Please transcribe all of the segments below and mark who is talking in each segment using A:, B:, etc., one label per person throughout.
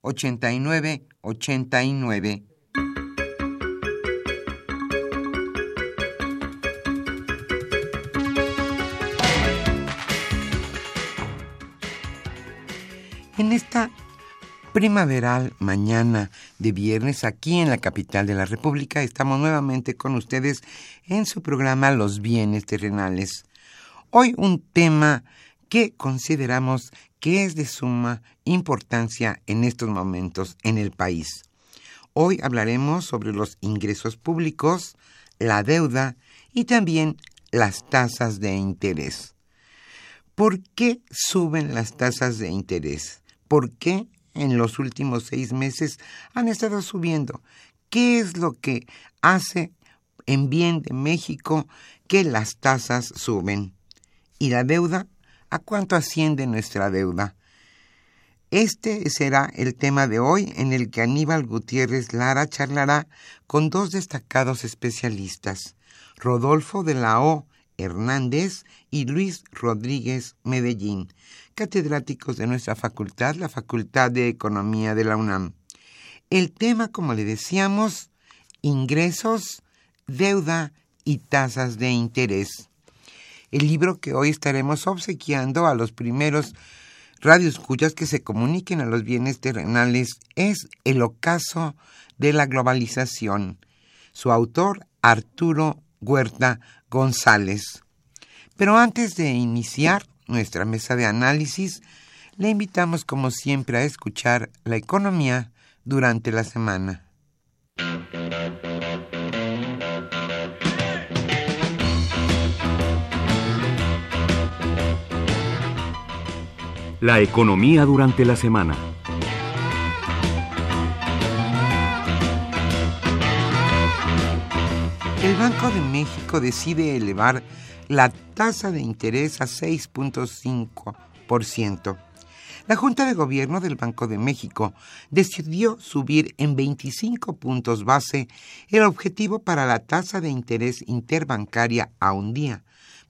A: 89 89. En esta primaveral mañana de viernes aquí en la capital de la República estamos nuevamente con ustedes en su programa Los bienes terrenales. Hoy un tema que consideramos que es de suma importancia en estos momentos en el país. Hoy hablaremos sobre los ingresos públicos, la deuda y también las tasas de interés. ¿Por qué suben las tasas de interés? ¿Por qué en los últimos seis meses han estado subiendo? ¿Qué es lo que hace en bien de México que las tasas suben? ¿Y la deuda? ¿A cuánto asciende nuestra deuda? Este será el tema de hoy en el que Aníbal Gutiérrez Lara charlará con dos destacados especialistas, Rodolfo de la O. Hernández y Luis Rodríguez Medellín, catedráticos de nuestra facultad, la Facultad de Economía de la UNAM. El tema, como le decíamos, ingresos, deuda y tasas de interés. El libro que hoy estaremos obsequiando a los primeros radioescuchas que se comuniquen a los bienes terrenales es El ocaso de la globalización. Su autor, Arturo Huerta González. Pero antes de iniciar nuestra mesa de análisis, le invitamos como siempre a escuchar la economía durante la semana.
B: La economía durante la semana.
A: El Banco de México decide elevar la tasa de interés a 6.5%. La Junta de Gobierno del Banco de México decidió subir en 25 puntos base el objetivo para la tasa de interés interbancaria a un día,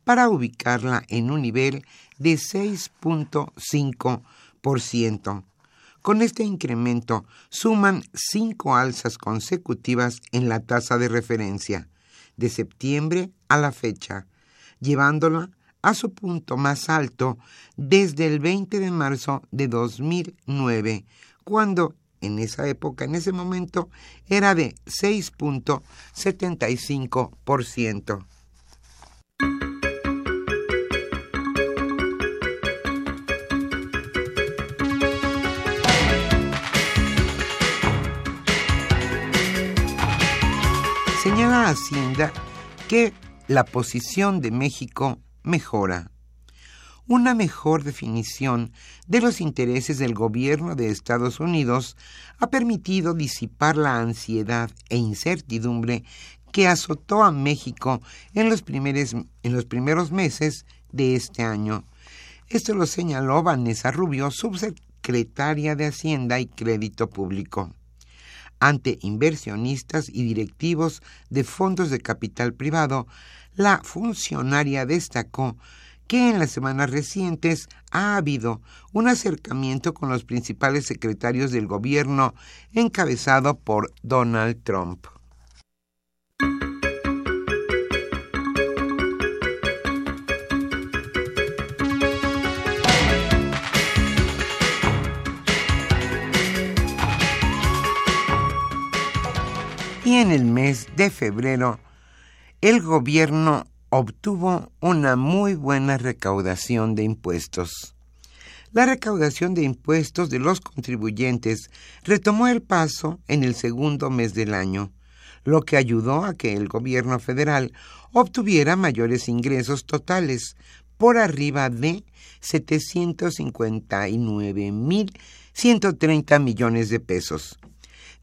A: para ubicarla en un nivel de 6.5%. Con este incremento suman cinco alzas consecutivas en la tasa de referencia, de septiembre a la fecha, llevándola a su punto más alto desde el 20 de marzo de 2009, cuando en esa época, en ese momento, era de 6.75%. Hacienda que la posición de México mejora. Una mejor definición de los intereses del gobierno de Estados Unidos ha permitido disipar la ansiedad e incertidumbre que azotó a México en los, en los primeros meses de este año. Esto lo señaló Vanessa Rubio, subsecretaria de Hacienda y Crédito Público. Ante inversionistas y directivos de fondos de capital privado, la funcionaria destacó que en las semanas recientes ha habido un acercamiento con los principales secretarios del gobierno encabezado por Donald Trump. Y en el mes de febrero, el gobierno obtuvo una muy buena recaudación de impuestos. La recaudación de impuestos de los contribuyentes retomó el paso en el segundo mes del año, lo que ayudó a que el gobierno federal obtuviera mayores ingresos totales, por arriba de 759.130 millones de pesos.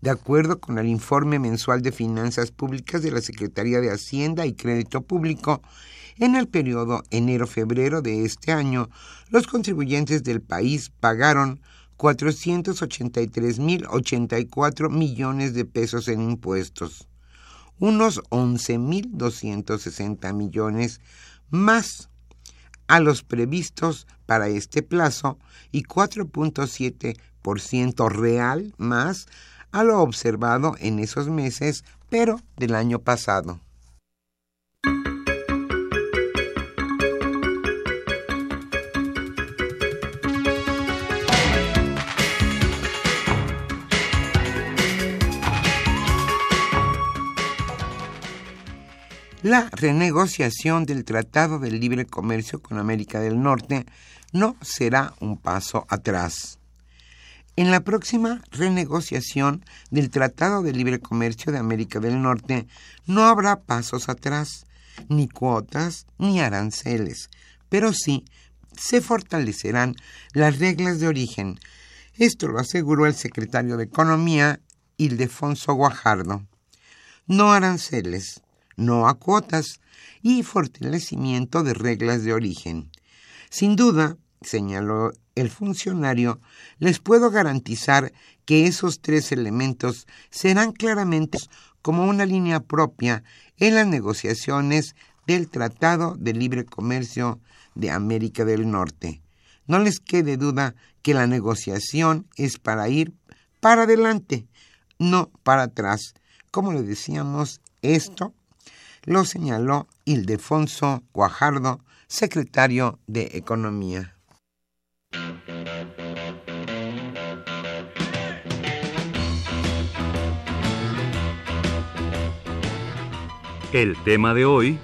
A: De acuerdo con el informe mensual de finanzas públicas de la Secretaría de Hacienda y Crédito Público, en el periodo enero-febrero de este año, los contribuyentes del país pagaron 483.084 millones de pesos en impuestos, unos 11.260 millones más a los previstos para este plazo y 4.7% real más a lo observado en esos meses, pero del año pasado. La renegociación del Tratado de Libre Comercio con América del Norte no será un paso atrás. En la próxima renegociación del Tratado de Libre Comercio de América del Norte no habrá pasos atrás, ni cuotas, ni aranceles, pero sí se fortalecerán las reglas de origen. Esto lo aseguró el secretario de Economía, Ildefonso Guajardo. No aranceles, no a cuotas y fortalecimiento de reglas de origen. Sin duda, señaló el funcionario, les puedo garantizar que esos tres elementos serán claramente como una línea propia en las negociaciones del Tratado de Libre Comercio de América del Norte. No les quede duda que la negociación es para ir para adelante, no para atrás. Como le decíamos, esto lo señaló Ildefonso Guajardo, secretario de Economía.
B: El tema de hoy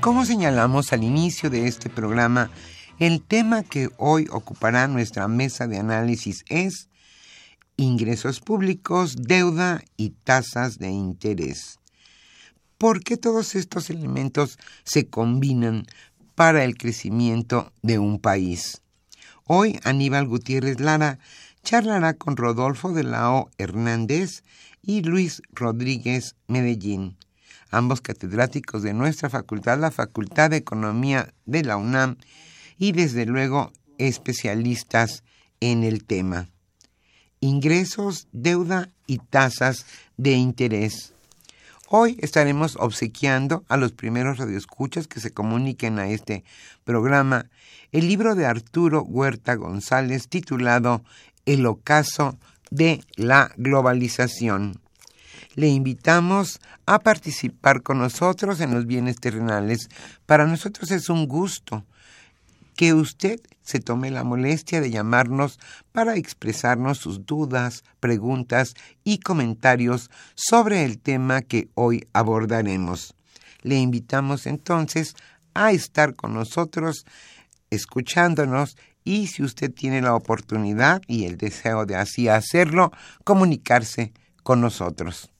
A: Como señalamos al inicio de este programa, el tema que hoy ocupará nuestra mesa de análisis es ingresos públicos, deuda y tasas de interés. ¿Por qué todos estos elementos se combinan para el crecimiento de un país? Hoy Aníbal Gutiérrez Lara charlará con Rodolfo de la O. Hernández y Luis Rodríguez Medellín, ambos catedráticos de nuestra facultad, la Facultad de Economía de la UNAM, y desde luego especialistas en el tema ingresos, deuda y tasas de interés. Hoy estaremos obsequiando a los primeros radioescuchas que se comuniquen a este programa el libro de Arturo Huerta González titulado El ocaso de la globalización. Le invitamos a participar con nosotros en los bienes terrenales. Para nosotros es un gusto que usted se tome la molestia de llamarnos para expresarnos sus dudas, preguntas y comentarios sobre el tema que hoy abordaremos. Le invitamos entonces a estar con nosotros escuchándonos y si usted tiene la oportunidad y el deseo de así hacerlo, comunicarse con nosotros.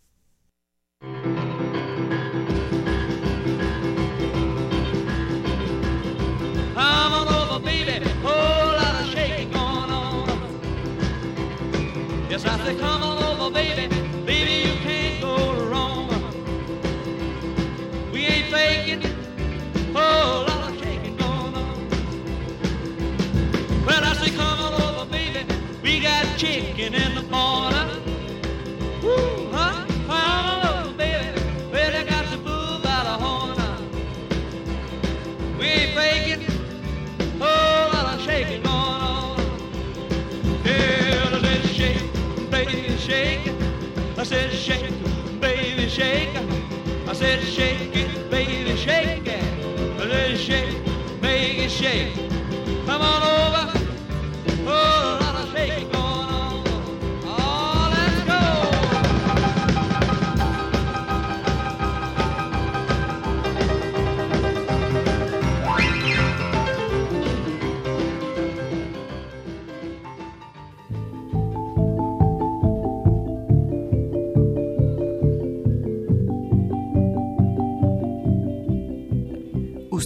C: Chicken in the corner. Huh? Little baby, got the blues out of horn. We ain't faking, oh, shaking going on. Yeah, I said shake, baby shake. I said shake, baby shake. I said shake it, baby shake it. I said shake, baby shake.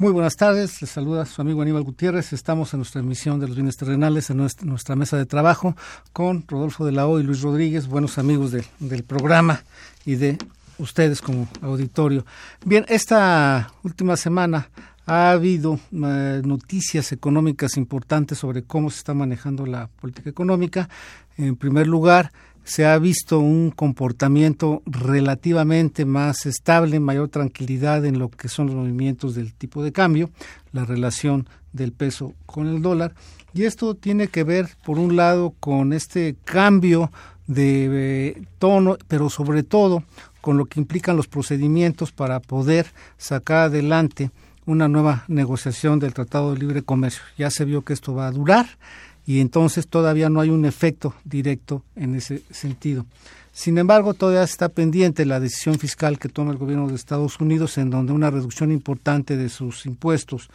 D: Muy buenas tardes, les saluda su amigo Aníbal Gutiérrez. Estamos en nuestra emisión de los bienes terrenales, en nuestra, mesa de trabajo, con Rodolfo de la O y Luis Rodríguez, buenos amigos de- del programa y de ustedes como auditorio. Bien, esta última semana ha habido eh, noticias económicas importantes sobre cómo se está manejando la política económica. En primer lugar, se ha visto un comportamiento relativamente más estable, mayor tranquilidad en lo que son los movimientos del tipo de cambio, la relación del peso con el dólar. Y esto tiene que ver, por un lado, con este cambio de eh, tono, pero sobre todo con lo que implican los procedimientos para poder sacar adelante una nueva negociación del Tratado de Libre Comercio. Ya se vio que esto va a durar y entonces todavía no hay un efecto directo en ese sentido. Sin embargo, todavía está pendiente la decisión fiscal que toma el gobierno de Estados Unidos en donde una reducción importante de sus impuestos,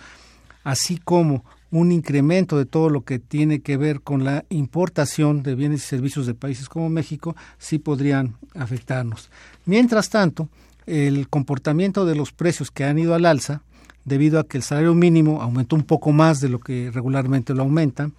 D: así como un incremento de todo lo que tiene que ver con la importación de bienes y servicios de países como México, sí podrían afectarnos. Mientras tanto, el comportamiento de los precios que han ido al alza, debido a que el salario mínimo aumentó un poco más de lo que regularmente lo aumenta,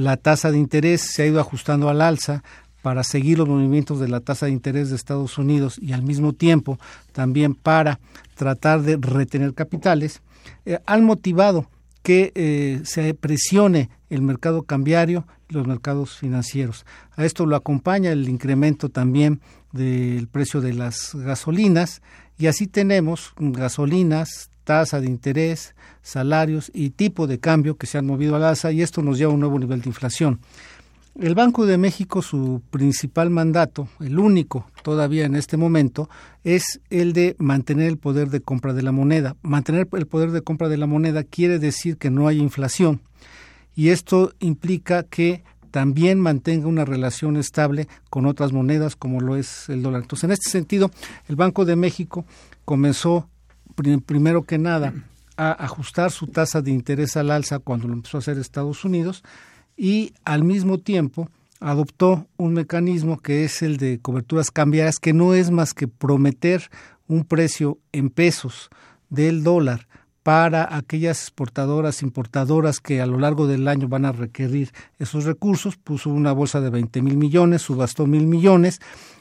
D: la tasa de interés se ha ido ajustando al alza para seguir los movimientos de la tasa de interés de Estados Unidos y al mismo tiempo también para tratar de retener capitales, eh, han motivado que eh, se presione el mercado cambiario y los mercados financieros. A esto lo acompaña el incremento también del precio de las gasolinas y así tenemos gasolinas, tasa de interés, salarios y tipo de cambio que se han movido al alza y esto nos lleva a un nuevo nivel de inflación. El Banco de México, su principal mandato, el único todavía en este momento, es el de mantener el poder de compra de la moneda. Mantener el poder de compra de la moneda quiere decir que no hay inflación y esto implica que también mantenga una relación estable con otras monedas como lo es el dólar. Entonces, en este sentido, el Banco de México comenzó primero que nada a ajustar su tasa de interés al alza cuando lo empezó a hacer Estados Unidos y al mismo tiempo adoptó un mecanismo que es el de coberturas cambiarias, que no es más que prometer un precio en pesos del dólar para aquellas exportadoras, importadoras que a lo largo del año van a requerir esos recursos. Puso una bolsa de 20 mil millones, subastó mil millones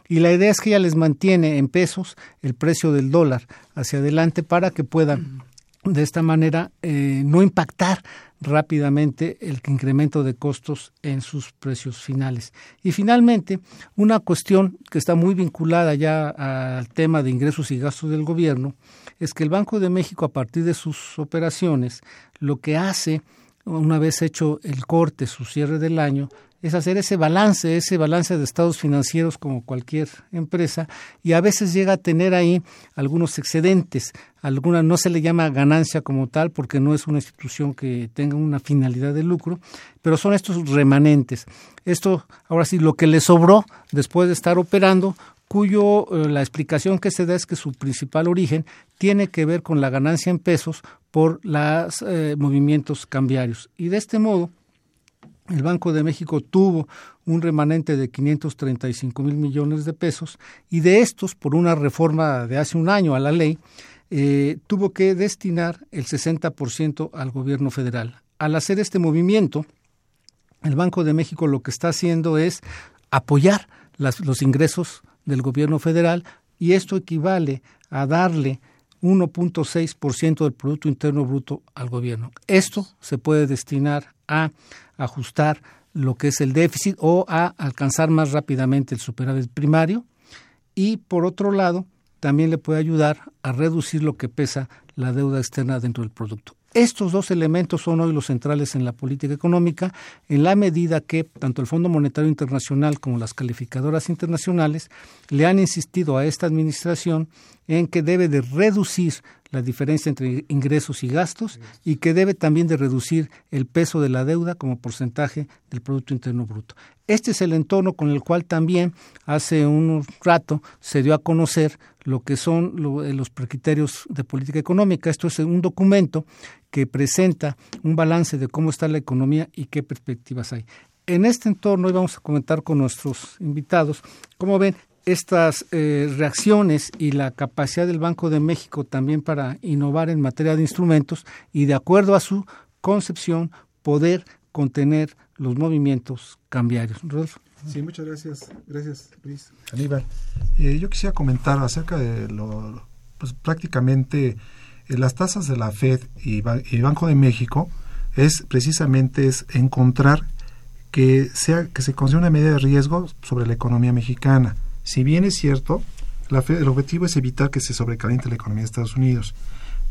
D: y la idea es que ella les mantiene en pesos el precio del dólar hacia adelante para que puedan de esta manera eh, no impactar rápidamente el incremento de costos en sus precios finales. Y finalmente, una cuestión que está muy vinculada ya al tema de ingresos y gastos del gobierno es que el Banco de México, a partir de sus operaciones, lo que hace, una vez hecho el corte, su cierre del año, es hacer ese balance, ese balance de estados financieros como cualquier empresa y a veces llega a tener ahí algunos excedentes, alguna no se le llama ganancia como tal porque no es una institución que tenga una finalidad de lucro, pero son estos remanentes. Esto, ahora sí, lo que le sobró después de estar operando, cuyo eh, la explicación que se da es que su principal origen tiene que ver con la ganancia en pesos por los eh, movimientos cambiarios. Y de este modo, el Banco de México tuvo un remanente de 535 mil millones de pesos y de estos, por una reforma de hace un año a la ley, eh, tuvo que destinar el 60% al gobierno federal. Al hacer este movimiento, el Banco de México lo que está haciendo es apoyar los ingresos del gobierno federal y esto equivale a darle 1.6% del Producto Interno Bruto al gobierno. Esto se puede destinar a ajustar lo que es el déficit o a alcanzar más rápidamente el superávit primario y por otro lado también le puede ayudar a reducir lo que pesa la deuda externa dentro del producto. Estos dos elementos son hoy los centrales en la política económica, en la medida que tanto el Fondo Monetario Internacional como las calificadoras internacionales le han insistido a esta administración en que debe de reducir la diferencia entre ingresos y gastos y que debe también de reducir el peso de la deuda como porcentaje del Producto Interno Bruto. Este es el entorno con el cual también hace un rato se dio a conocer lo que son eh, los criterios de política económica. Esto es un documento que presenta un balance de cómo está la economía y qué perspectivas hay. En este entorno hoy vamos a comentar con nuestros invitados cómo ven estas eh, reacciones y la capacidad del Banco de México también para innovar en materia de instrumentos y de acuerdo a su concepción poder contener los movimientos cambiarios. Rodolfo.
E: Sí, muchas gracias. Gracias, Luis. Aníbal. Eh, yo quisiera comentar acerca de lo, pues prácticamente eh, las tasas de la Fed y, y, Banco de México es precisamente es encontrar que sea que se considere una medida de riesgo sobre la economía mexicana. Si bien es cierto, la Fed, el objetivo es evitar que se sobrecaliente la economía de Estados Unidos.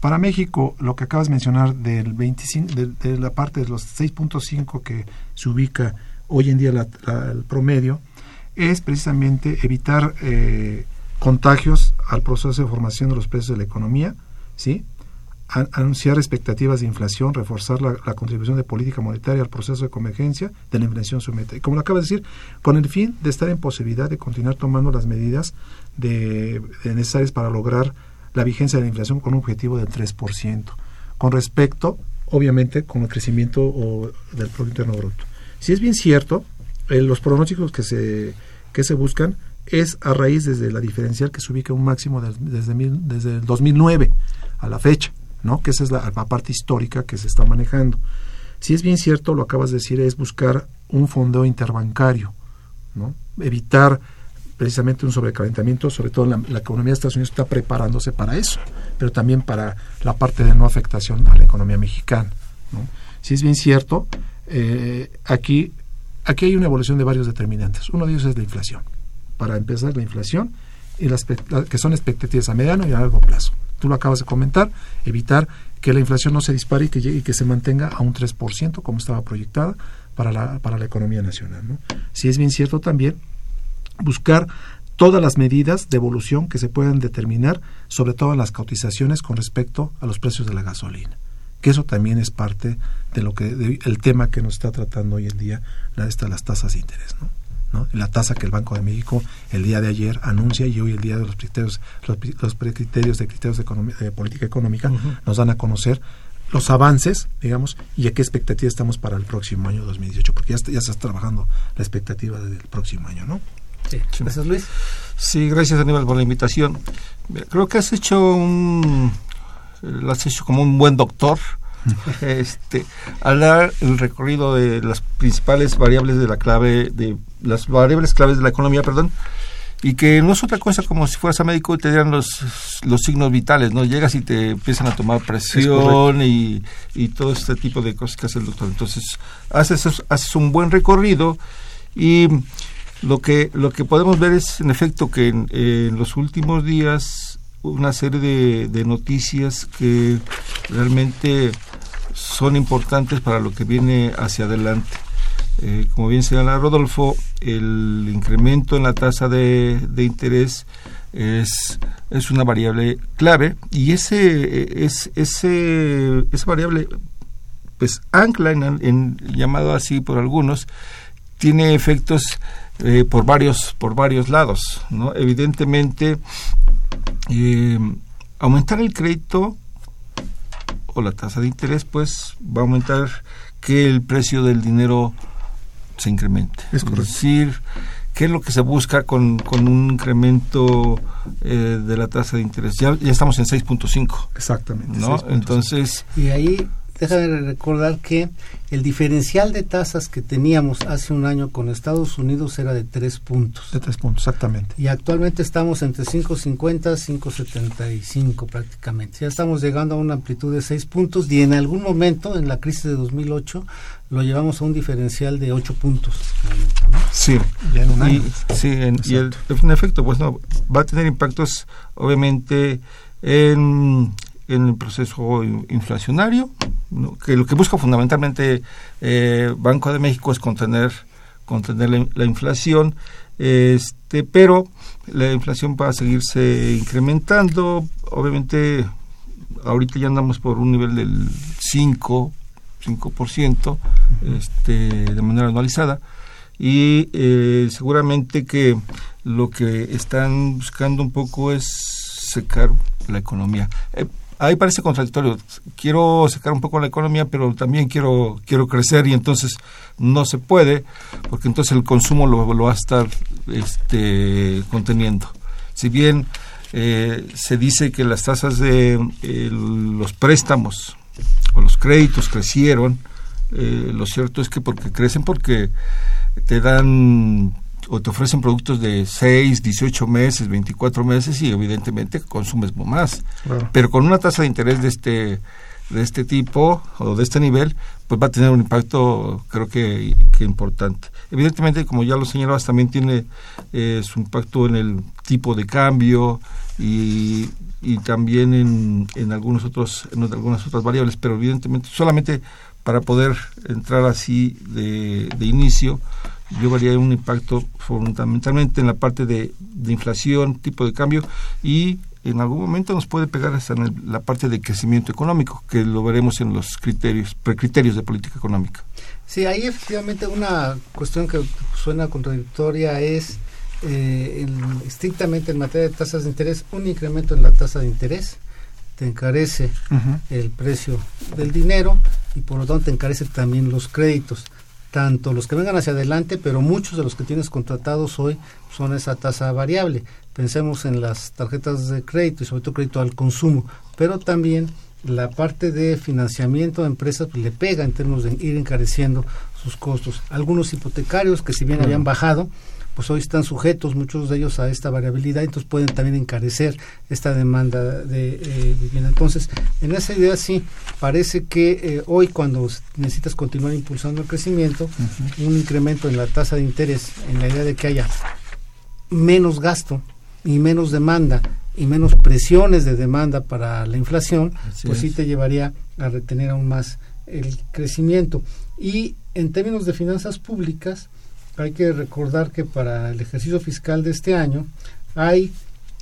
E: Para México, lo que acabas de mencionar del 25, de, la parte de los 6.5 que se ubica hoy en día el promedio, es precisamente evitar eh, contagios al proceso de formación de los precios de la economía, ¿sí? Anunciar expectativas de inflación, reforzar la, contribución de política monetaria al proceso de convergencia de la inflación sometida. Y como lo acaba de decir, con el fin de estar en posibilidad de continuar tomando las medidas de, necesarias para lograr la vigencia de la inflación con un objetivo del 3%, con respecto, obviamente, con el crecimiento del Producto Interno Bruto. Si es bien cierto, eh, los pronósticos que se, que se buscan es a raíz desde la diferencial que se ubica un máximo desde, desde el 2009 a la fecha. ¿No? que esa es la, parte histórica que se está manejando. Si es bien cierto, lo acabas de decir, es buscar un fondeo interbancario, ¿no? evitar precisamente un sobrecalentamiento, sobre todo la, economía de Estados Unidos está preparándose para eso, pero también para la parte de no afectación a la economía mexicana. Si es bien cierto, eh, aquí, aquí hay una evolución de varios determinantes. Uno de ellos es la inflación. Para empezar, la inflación, y las, que son expectativas a mediano y a largo plazo tú lo acabas de comentar, evitar que la inflación no se dispare y que, llegue, y que se mantenga a un 3% como estaba proyectada para la, para la economía nacional. ¿no? Si es bien cierto también buscar todas las medidas de evolución que se puedan determinar, sobre todo las cotizaciones con respecto a los precios de la gasolina, que eso también es parte de lo que el tema que nos está tratando hoy en día la, las tasas de interés, ¿no? La tasa que el Banco de México el día de ayer anuncia y hoy el día de los criterios los, los precriterios de criterios de, política económica nos dan a conocer los avances, digamos, y a qué expectativa estamos para el próximo año 2018, porque ya, ya se está trabajando la expectativa del próximo año, ¿no?
D: Sí. Gracias, Luis.
F: Sí, gracias, Aníbal, por la invitación. Creo que has hecho un... lo has hecho como un buen doctor, este, al dar el recorrido de las principales variables de la clave, de las variables claves de la economía, perdón, y que no es otra cosa como si fueras a médico y te dieran los, los signos vitales, ¿no? Llegas y te empiezan a tomar presión y, y, todo este tipo de cosas que hace el doctor. Entonces, haces, haces un buen recorrido y lo que, lo que podemos ver es, en efecto, que en los últimos días una serie de, de noticias que realmente son importantes para lo que viene hacia adelante. Eh, como bien señala Rodolfo, el incremento en la tasa de, interés es, es, una variable clave y ese, es, ese, esa variable, pues ancla, en, en, llamado así por algunos, tiene efectos eh, por, varios, por varios lados. ¿no? Evidentemente, eh, aumentar el crédito la tasa de interés, pues va a aumentar que el precio del dinero se incremente.
E: Es correcto.
F: decir, ¿qué es lo que se busca con, con un incremento eh, de la tasa de interés? Ya, ya estamos en 6.5,
E: Exactamente.
F: ¿no?
E: 6.5.
F: Entonces,
D: Y ahí, déjame recordar que el diferencial de tasas que teníamos hace un año con Estados Unidos era de tres puntos.
E: De tres puntos, exactamente.
D: Y actualmente estamos entre 5.50 y 5.75 prácticamente. Ya estamos llegando a una amplitud de 6 puntos y en algún momento, en la crisis de 2008, lo llevamos a un diferencial de 8 puntos. ¿no?
F: sí.
E: Ya en un año.
F: Y, sí, en, y el, en efecto, pues no, va a tener impactos obviamente en, en el proceso in- inflacionario, ¿no? que lo que busca fundamentalmente eh, Banco de México es contener, contener la inflación, este, pero la inflación va a seguirse incrementando, obviamente ahorita ya andamos por un nivel del 5, 5% este, de manera anualizada y eh, seguramente que lo que están buscando un poco es secar la economía. Eh, ahí parece contradictorio. Quiero secar un poco la economía, pero también quiero quiero crecer y entonces no se puede, porque entonces el consumo lo, va a estar este, conteniendo. Si bien eh, se dice que las tasas de los préstamos o los créditos crecieron, eh, lo cierto es que porque crecen porque te dan o te ofrecen productos de 6, 18 meses, 24 meses y evidentemente consumes más.
E: Claro.
F: Pero con una tasa de interés de este de este tipo o de este nivel, pues va a tener un impacto creo que, que importante. Evidentemente, como ya lo señalabas, también tiene eh, su impacto en el tipo de cambio y, y también en, en algunos otros en algunas otras variables, pero evidentemente solamente para poder entrar así de, de inicio, yo vería un impacto fundamentalmente en la parte de, de inflación, tipo de cambio y en algún momento nos puede pegar hasta en el- la parte de crecimiento económico, que lo veremos en los criterios, precriterios de política económica.
D: Sí, ahí efectivamente una cuestión que suena contradictoria es eh, en- estrictamente en materia de tasas de interés, un incremento en la tasa de interés te encarece el precio del dinero y por lo tanto te encarece también los créditos, tanto los que vengan hacia adelante, pero muchos de los que tienes contratados hoy son esa tasa variable. Pensemos en las tarjetas de crédito y sobre todo crédito al consumo, pero también la parte de financiamiento de empresas le pega en términos de ir encareciendo sus costos. Algunos hipotecarios que si bien habían bajado, pues hoy están sujetos muchos de ellos a esta variabilidad, entonces pueden también encarecer esta demanda de eh, vivienda. Entonces, en esa idea sí, parece que eh, hoy cuando necesitas continuar impulsando el crecimiento, un incremento en la tasa de interés, en la idea de que haya menos gasto y menos demanda y menos presiones de demanda para la inflación,
F: Así
D: pues sí te llevaría a retener aún más el crecimiento. Y en términos de finanzas públicas, hay que recordar que para el ejercicio fiscal de este año hay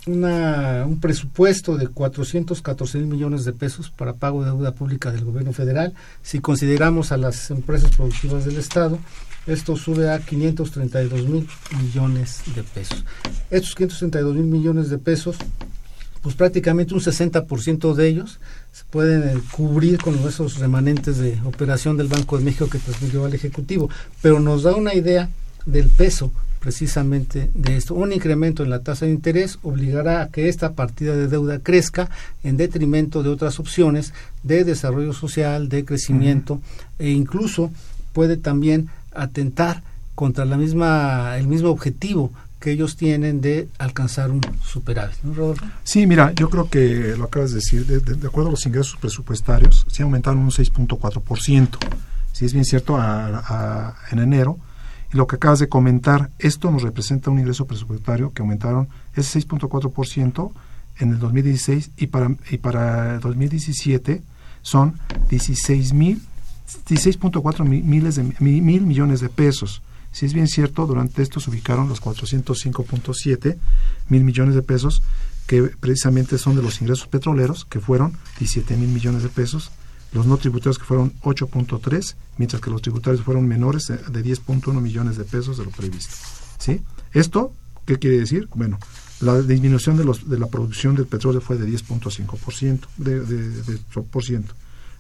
D: una, un presupuesto de 414 mil millones de pesos para pago de deuda pública del gobierno federal. Si consideramos a las empresas productivas del Estado, esto sube a 532 mil millones de pesos. Estos 532 mil millones de pesos, pues prácticamente un 60% de ellos se pueden eh, cubrir con esos remanentes de operación del Banco de México que transmitió al Ejecutivo. Pero nos da una idea del peso precisamente de esto. Un incremento en la tasa de interés obligará a que esta partida de deuda crezca en detrimento de otras opciones de desarrollo social, de crecimiento e incluso puede también atentar contra la misma el mismo objetivo que ellos tienen de alcanzar un superávit. ¿no, Rodolfo?
E: Sí, mira, yo creo que lo acabas de decir, de, de- de acuerdo a los ingresos presupuestarios, sí aumentaron un 6.4%. Sí, es bien cierto, a- a- en enero. Lo que acabas de comentar, esto nos representa un ingreso presupuestario que aumentaron ese 6.4% en el 2016 y para, y para el 2017 son 16 mil 16.4 mi- miles de mi- mil millones de pesos. Si es bien cierto, durante esto se ubicaron los 405.7 mil millones de pesos, que precisamente son de los ingresos petroleros, que fueron 17 mil millones de pesos, los no tributarios que fueron 8.3, mientras que los tributarios fueron menores de, de 10.1 millones de pesos de lo previsto. ¿Sí? ¿Esto qué quiere decir? Bueno, la disminución de, los, de la producción del petróleo fue de 10.5%, de, de, de, por ciento.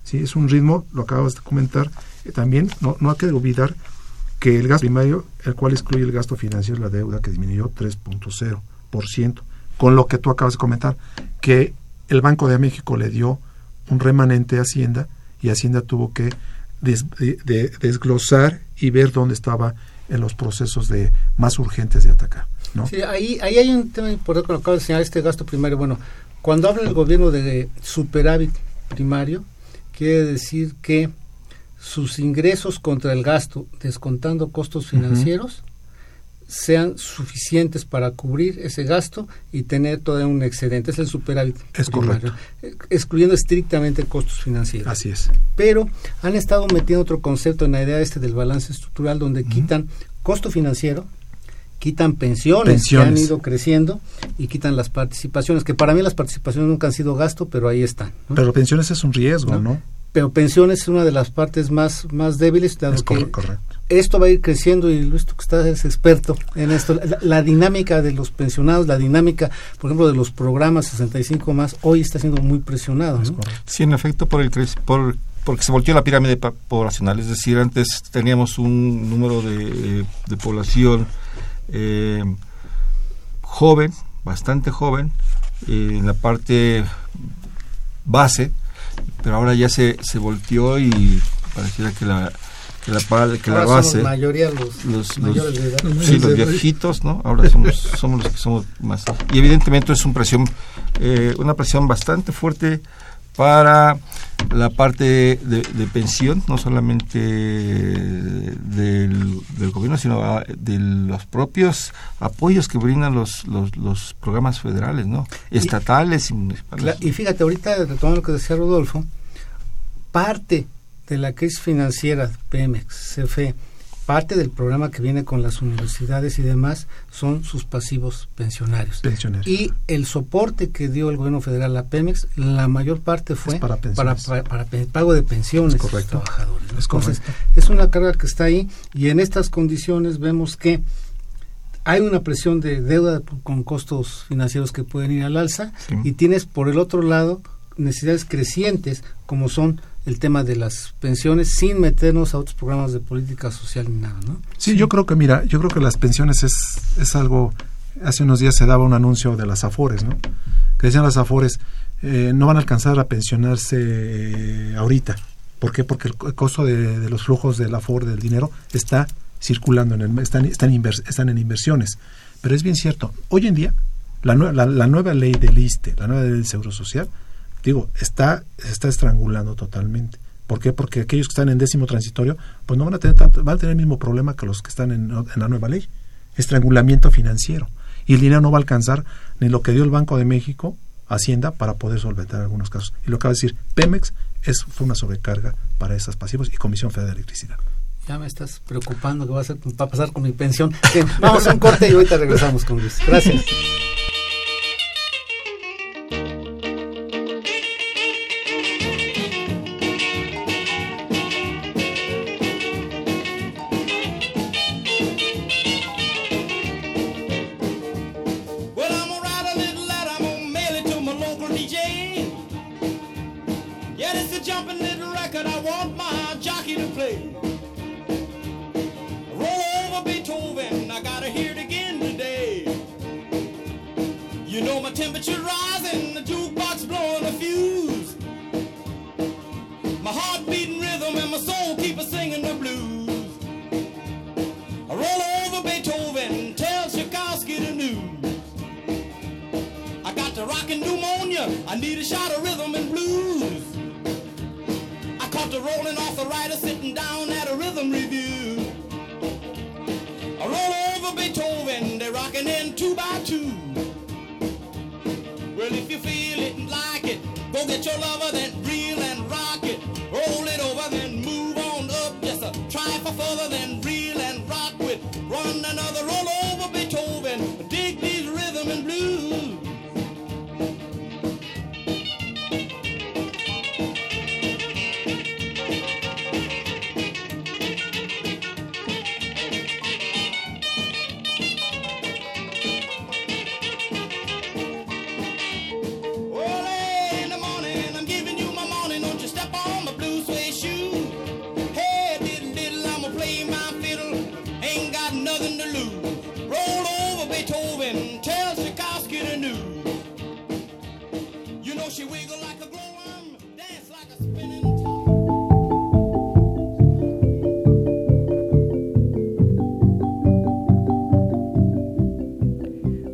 E: ¿sí? Es un ritmo, lo acabas de comentar, eh, también no, no hay que olvidar que el gasto primario, el cual excluye el gasto financiero y la deuda, que disminuyó 3.0%, con lo que tú acabas de comentar, que el Banco de México le dio un remanente a Hacienda y Hacienda tuvo que des- de- de- desglosar y ver dónde estaba en los procesos de más urgentes de atacar. ¿no?
D: Sí, ahí, ahí hay un tema importante que lo acaba de señalar, este gasto primario. Bueno, cuando habla el gobierno de superávit primario, quiere decir que sus ingresos contra el gasto, descontando costos financieros, sean suficientes para cubrir ese gasto y tener todavía un excedente. Es el superávit
E: Es
D: primario, eh, excluyendo estrictamente costos financieros.
E: Así es.
D: pero han estado metiendo otro concepto en la idea este del balance estructural donde quitan costo financiero, quitan pensiones,
E: Pensiones.
D: que han ido creciendo y quitan las participaciones, que para mí las participaciones nunca han sido gasto, pero ahí están. ¿no?
E: Pero pensiones es un riesgo,
D: ¿No?
E: ¿no?
D: Pero pensiones es una de las partes más, más débiles, dado
E: Es
D: que
E: corre- correcto.
D: esto va a ir creciendo y Luis, tú que estás es experto en esto, la, la dinámica de los pensionados, la dinámica, por ejemplo, de los programas 65 más, hoy está siendo muy presionado.
E: Es
D: ¿no?
F: Sí, en efecto, por el por porque se volteó la pirámide poblacional, es decir, antes teníamos un número de, de población eh, joven, bastante joven, eh, en la parte base, pero ahora ya se, se volteó y pareciera que la que la, que la
D: somos
F: base
D: mayoría los,
F: los, los-
D: mayores de edad.
F: sí, los viejitos, ¿no? Ahora somos, somos los que somos más. Y evidentemente es una presión, eh, una presión bastante fuerte para la parte de, de pensión, no solamente del, del gobierno, sino ah, de los propios apoyos que brindan los, los, los programas federales, ¿no? Estatales y municipales.
D: Y fíjate, ahorita retomando lo que decía Rodolfo, parte de la crisis financiera, Pemex, CFE, parte del programa que viene con las universidades y demás son sus pasivos pensionarios. Y el soporte que dio el gobierno federal a Pemex, la mayor parte fue
E: para
D: para, pago de pensiones
E: Es
D: de los
E: correcto.
D: trabajadores. ¿no?
E: Es
D: Entonces,
E: correcto.
D: es una carga que está ahí y en estas condiciones vemos que hay una presión de deuda con costos financieros que pueden ir al alza
F: Sí.
D: y tienes por el otro lado necesidades crecientes como son el tema de las pensiones sin meternos a otros programas de política social ni nada, ¿no?
E: Sí, yo creo que, mira, yo creo que las pensiones es, es algo, hace unos días se daba un anuncio de las AFORES, ¿no? Que decían las AFORES, eh, no van a alcanzar a pensionarse eh, ahorita. ¿Por qué? Porque el, co- el costo de, los flujos del AFOR, del dinero, está circulando, en el, están, están, invers- en inversiones. Pero es bien cierto, hoy en día, la, la, la nueva ley del ISTE, la nueva ley del Seguro Social, digo, está, se está estrangulando totalmente. ¿Por qué? Porque aquellos que están en décimo transitorio, pues no van a tener tanto, van a tener el mismo problema que los que están en, la nueva ley, estrangulamiento financiero. Y el dinero no va a alcanzar ni lo que dio el Banco de México, Hacienda, para poder solventar algunos casos. Y lo que va a decir Pemex es, fue una sobrecarga para esas pasivos y Comisión Federal de Electricidad.
D: Ya me estás preocupando qué va a, a pasar con mi pensión. Vamos a un corte y ahorita regresamos con Luis. Gracias.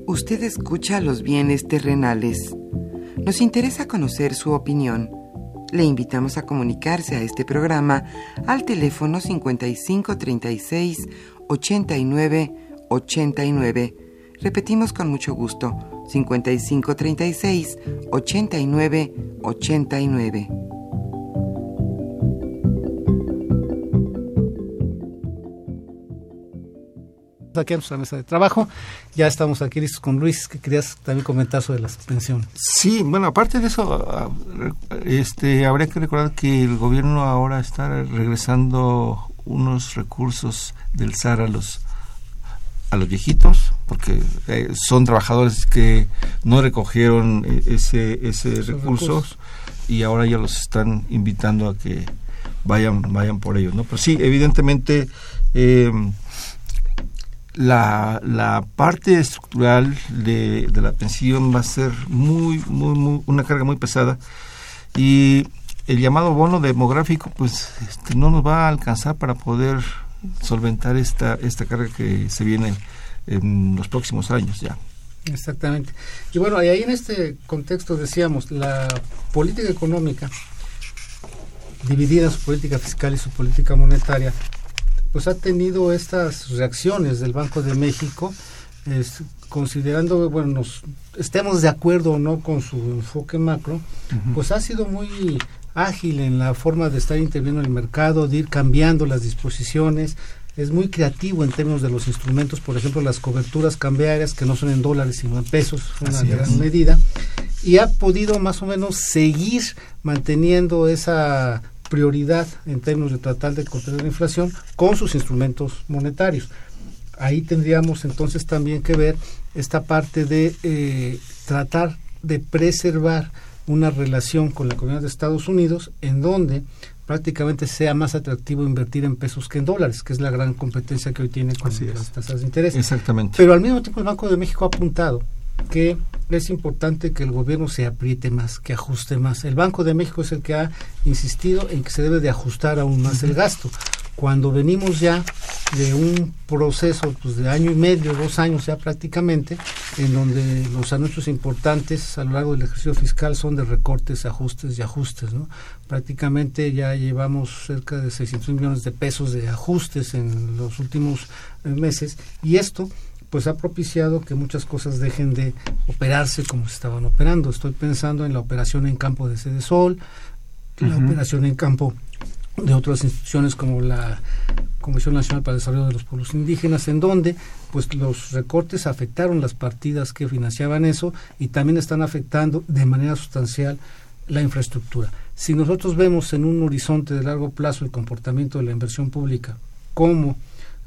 A: Usted escucha los bienes terrenales. Nos interesa conocer su opinión. Le invitamos a comunicarse a este programa al teléfono 5536 89 89. Repetimos con mucho gusto 5536 89 89.
D: aquí a nuestra mesa de trabajo. Ya estamos aquí listos con Luis, que querías también comentar sobre las pensiones.
F: Sí, bueno, aparte de eso, ah, este, habría que recordar que el gobierno ahora está regresando unos recursos del SAR a los a los viejitos, porque eh, son trabajadores que no recogieron eh, ese ese recurso y ahora ya los están invitando a que vayan vayan por ellos, ¿no? Pero sí, evidentemente eh, la, la parte estructural de, de, la pensión va a ser muy, muy, muy, una carga muy pesada y el llamado bono demográfico pues este, no nos va a alcanzar para poder solventar esta, esta carga que se viene en los próximos años ya.
D: Exactamente. Y bueno, ahí en este contexto decíamos, la política económica, dividida su política fiscal y su política monetaria, pues ha tenido estas reacciones del Banco de México, es, considerando, bueno, nos, estemos de acuerdo o no con su enfoque macro, uh -huh. pues ha sido muy ágil en la forma de estar interviniendo en el mercado, de ir cambiando las disposiciones, es muy creativo en términos de los instrumentos, por ejemplo, las coberturas cambiarias que no son en dólares sino en pesos, una Así gran medida, y ha podido más o menos seguir manteniendo esa prioridad en términos de tratar de contener la inflación con sus instrumentos monetarios. Ahí tendríamos entonces también que ver esta parte de eh, tratar de preservar una relación con la comunidad de Estados Unidos en donde prácticamente sea más atractivo invertir en pesos que en dólares, que es la gran competencia que hoy tiene con
F: Así
D: las
F: es.
D: tasas de interés.
F: Exactamente.
D: Pero al mismo tiempo el Banco de México ha apuntado que es importante que el gobierno se apriete más, que ajuste más. El Banco de México es el que ha insistido en que se debe de ajustar aún más el gasto. Cuando venimos ya de un proceso pues, de año y medio, dos años ya prácticamente, en donde los anuncios importantes a lo largo del ejercicio fiscal son de recortes, ajustes y ajustes. ¿no? Prácticamente ya llevamos cerca de 600 millones de pesos de ajustes en los últimos eh, meses y esto pues ha propiciado que muchas cosas dejen de operarse como se estaban operando. Estoy pensando en la operación en campo de Sede Sol, uh -huh. la operación en campo de otras instituciones como la Comisión Nacional para el Desarrollo de los Pueblos Indígenas, en donde pues los recortes afectaron las partidas que financiaban eso y también están afectando de manera sustancial la infraestructura. Si nosotros vemos en un horizonte de largo plazo el comportamiento de la inversión pública como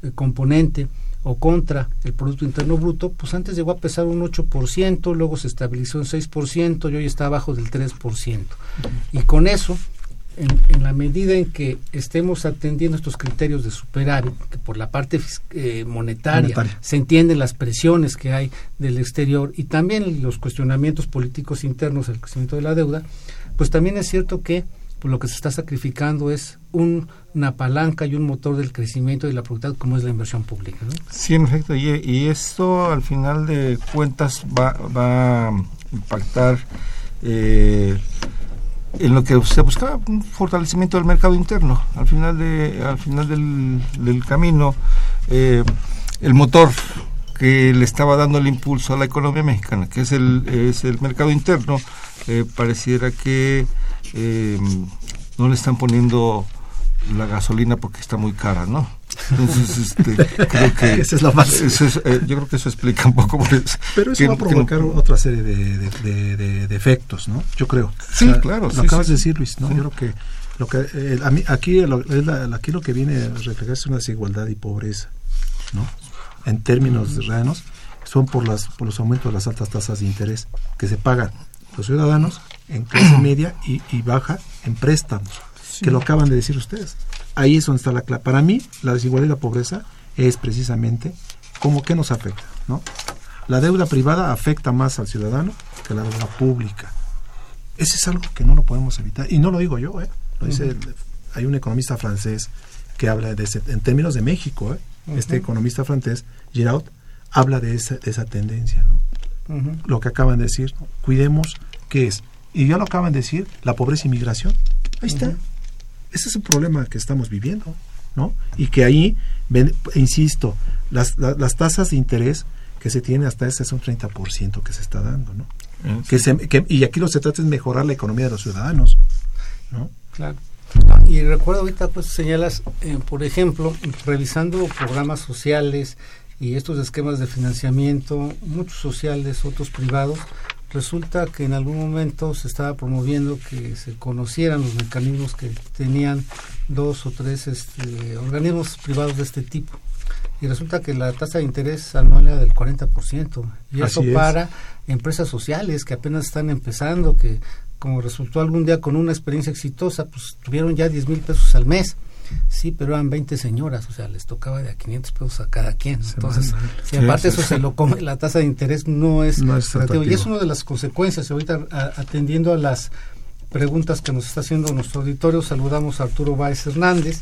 D: el componente o contra el Producto Interno Bruto, pues antes llegó a pesar un 8%, luego se estabilizó en 6% y hoy está abajo del 3%. Uh -huh. Y con eso, en, en, la medida en que estemos atendiendo estos criterios de superávit, que por la parte eh, monetaria, monetaria, se entienden las presiones que hay del exterior y también los cuestionamientos políticos internos al crecimiento de la deuda, pues también es cierto que pues lo que se está sacrificando es un, una palanca y un motor del crecimiento y la productividad como es la inversión pública. ¿no?
F: Sí, en efecto, y, y, esto al final de cuentas va, va a impactar eh, en lo que se buscaba un fortalecimiento del mercado interno. Al final, de, al final del, camino, eh, el motor que le estaba dando el impulso a la economía mexicana, que es el, es el mercado interno, eh, pareciera que eh, no le están poniendo la gasolina porque está muy cara, ¿no? Entonces, este, creo que
E: Esa es la más...
F: eso es, eh, yo creo que eso explica un poco por eso.
E: Pero eso
F: que,
E: va a provocar no, otra serie de, de, de, de, efectos, ¿no? Yo creo.
F: Sí, o sea, claro.
E: Lo
F: sí,
E: acabas
F: sí,
E: de decir, Luis, ¿no? Yo creo que lo que eh, a mí, aquí, lo, la, aquí lo que viene a reflejar es una desigualdad y pobreza, ¿no? En términos uh -huh. son por, las, por los aumentos de las altas tasas de interés que se pagan los ciudadanos en clase media y, y baja en préstamos, sí. que lo acaban de decir ustedes. Ahí es donde está la clave. Para mí, la desigualdad y la pobreza es precisamente cómo que nos afecta, ¿no? La deuda privada afecta más al ciudadano que la deuda pública. Ese es algo que no lo podemos evitar. Y no lo digo yo, ¿eh? Lo dice, uh -huh. hay un economista francés que habla de ese, en términos de México, ¿eh? uh -huh. Este economista francés, Giraud, habla de esa, de esa tendencia, ¿no? Lo que acaban de decir, ¿no? cuidemos qué es. Y ya lo acaban de decir, la pobreza y migración. Ahí está. Ese es el problema que estamos viviendo, ¿no? Y que ahí, ven- insisto, las, la- las tasas de interés que se tienen hasta ese es un 30% que se está dando, ¿no?
F: Eh,
E: Que se, que- y aquí lo que se trata es mejorar la economía de los ciudadanos, ¿no?
D: Claro. Ah, Y recuerdo ahorita, pues señalas, eh, por ejemplo, revisando programas sociales y estos esquemas de financiamiento, muchos sociales, otros privados, resulta que en algún momento se estaba promoviendo que se conocieran los mecanismos que tenían dos o tres este, organismos privados de este tipo. Y resulta que la tasa de interés anual era del 40%. Y eso
E: es.
D: para empresas sociales que apenas están empezando, que como resultó algún día con una experiencia exitosa, pues tuvieron ya 10 mil pesos al mes. Sí, pero eran 20 señoras, o sea, les tocaba de a 500 pesos a cada quien. Entonces, si aparte eso se lo come, la tasa de interés no es,
E: No es.
D: Y es una de las consecuencias. Ahorita, a- atendiendo a las preguntas que nos está haciendo nuestro auditorio, saludamos a Arturo Báez Hernández,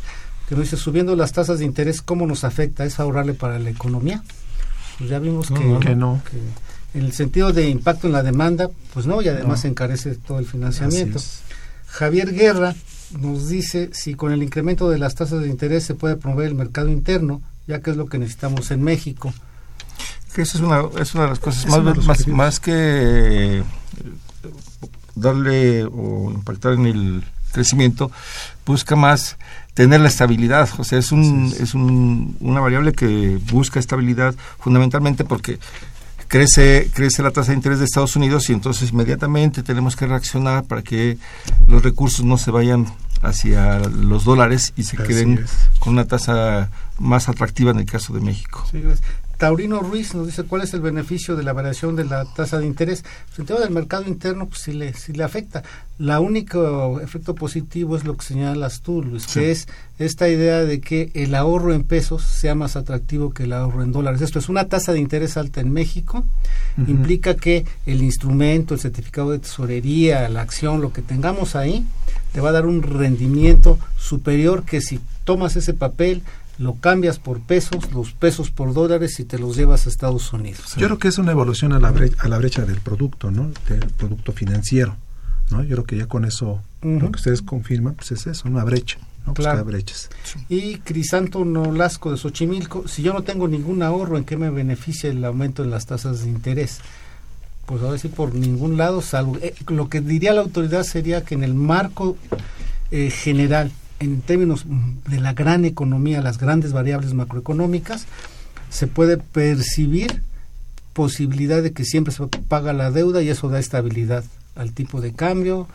D: que nos dice, subiendo las tasas de interés, ¿cómo nos afecta? ¿Es favorable para la economía? Pues ya vimos que,
F: no.
E: Que no.
D: que en el sentido de impacto en la demanda, pues no, y además
E: No.
D: se encarece todo el financiamiento. Javier Guerra nos dice si con el incremento de las tasas de interés se puede promover el mercado interno, ya que es lo que necesitamos en México.
F: que esa es una, es una de las cosas más, más, que eh, darle o impactar en el crecimiento, busca más tener la estabilidad. O sea, es, un,
E: Sí, sí.
F: es un, una variable que busca estabilidad fundamentalmente porque crece, crece la tasa de interés de Estados Unidos y entonces inmediatamente tenemos que reaccionar para que los recursos no se vayan hacia los dólares y se
E: Así
F: queden
E: es.
F: con una tasa más atractiva en el caso de México.
D: Sí, gracias. Taurino Ruiz nos dice cuál es el beneficio de la variación de la tasa de interés. En el tema del mercado interno, pues sí le, sí le afecta. La único efecto positivo es lo que señalas tú, Luis,
F: Sí.
D: que es esta idea de que el ahorro en pesos sea más atractivo que el ahorro en dólares. Esto es una tasa de interés alta en México, implica que el instrumento, el certificado de tesorería, la acción, lo que tengamos ahí, te va a dar un rendimiento superior que si tomas ese papel, lo cambias por pesos, los pesos por dólares y te los llevas a Estados Unidos.
E: Yo creo que es una evolución a la, brecha, a la brecha del producto, ¿no? Del producto financiero, ¿no? Yo creo que ya con eso, lo que ustedes confirman, pues es eso, una brecha, ¿no? Pues
D: Claro.
E: brechas.
D: Y Crisanto Nolasco de Xochimilco, si yo no tengo ningún ahorro, ¿en qué me beneficia el aumento en las tasas de interés? Pues ahora sí, por ningún lado, salvo... eh, lo que diría la autoridad sería que en el marco eh, general, en términos de la gran economía, las grandes variables macroeconómicas, se puede percibir posibilidad de que siempre se paga la deuda y eso da estabilidad al tipo de cambio,